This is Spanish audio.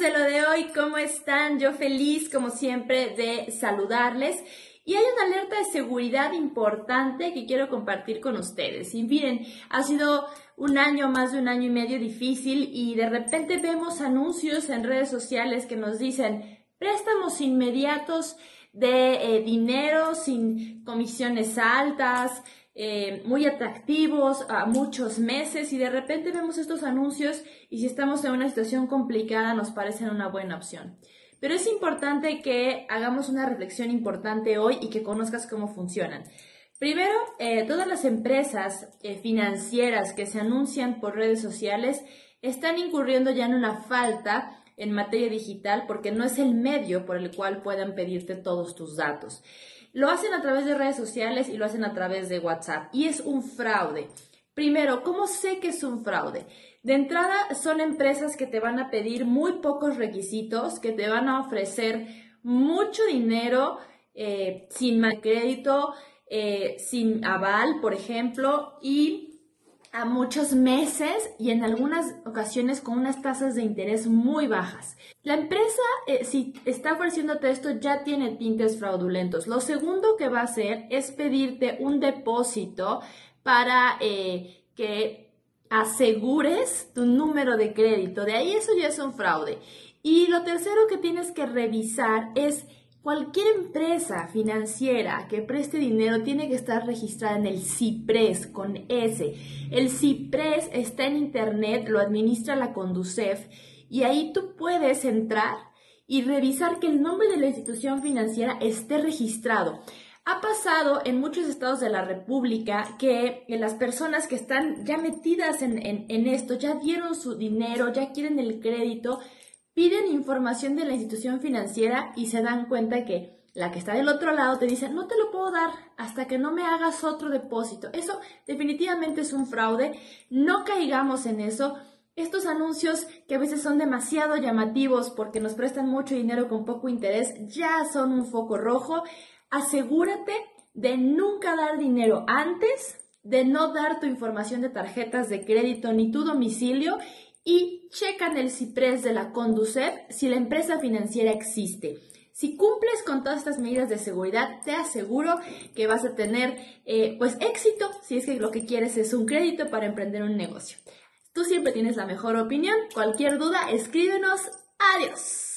de lo de hoy, ¿cómo están? Yo feliz como siempre de saludarles. Y hay una alerta de seguridad importante que quiero compartir con ustedes. Y miren, ha sido un año, más de un año y medio difícil y de repente vemos anuncios en redes sociales que nos dicen préstamos inmediatos de eh, dinero sin comisiones altas, eh, muy atractivos a muchos meses y de repente vemos estos anuncios y si estamos en una situación complicada nos parecen una buena opción. Pero es importante que hagamos una reflexión importante hoy y que conozcas cómo funcionan. Primero, eh, todas las empresas eh, financieras que se anuncian por redes sociales están incurriendo ya en una falta en materia digital porque no es el medio por el cual puedan pedirte todos tus datos. Lo hacen a través de redes sociales y lo hacen a través de WhatsApp y es un fraude. Primero, ¿cómo sé que es un fraude? De entrada, son empresas que te van a pedir muy pocos requisitos, que te van a ofrecer mucho dinero eh, sin crédito, eh, sin aval, por ejemplo, y a muchos meses y en algunas ocasiones con unas tasas de interés muy bajas. La empresa, eh, si está ofreciéndote esto, ya tiene tintes fraudulentos. Lo segundo que va a hacer es pedirte un depósito para eh, que asegures tu número de crédito. De ahí eso ya es un fraude. Y lo tercero que tienes que revisar es Cualquier empresa financiera que preste dinero tiene que estar registrada en el CIPRES con S. El CIPRES está en Internet, lo administra la Conducef y ahí tú puedes entrar y revisar que el nombre de la institución financiera esté registrado. Ha pasado en muchos estados de la República que las personas que están ya metidas en, en esto, ya dieron su dinero, ya quieren el crédito, piden información de la institución financiera y se dan cuenta que la que está del otro lado te dice, no te lo puedo dar hasta que no me hagas otro depósito. Eso definitivamente es un fraude. No caigamos en eso. Estos anuncios que a veces son demasiado llamativos porque nos prestan mucho dinero con poco interés ya son un foco rojo. Asegúrate de nunca dar dinero antes, de no dar tu información de tarjetas de crédito ni tu domicilio y checan el CIPRES de la Conducef si la empresa financiera existe. Si cumples con todas estas medidas de seguridad, te aseguro que vas a tener eh, pues éxito si es que lo que quieres es un crédito para emprender un negocio. Tú siempre tienes la mejor opinión. Cualquier duda, escríbenos. Adiós.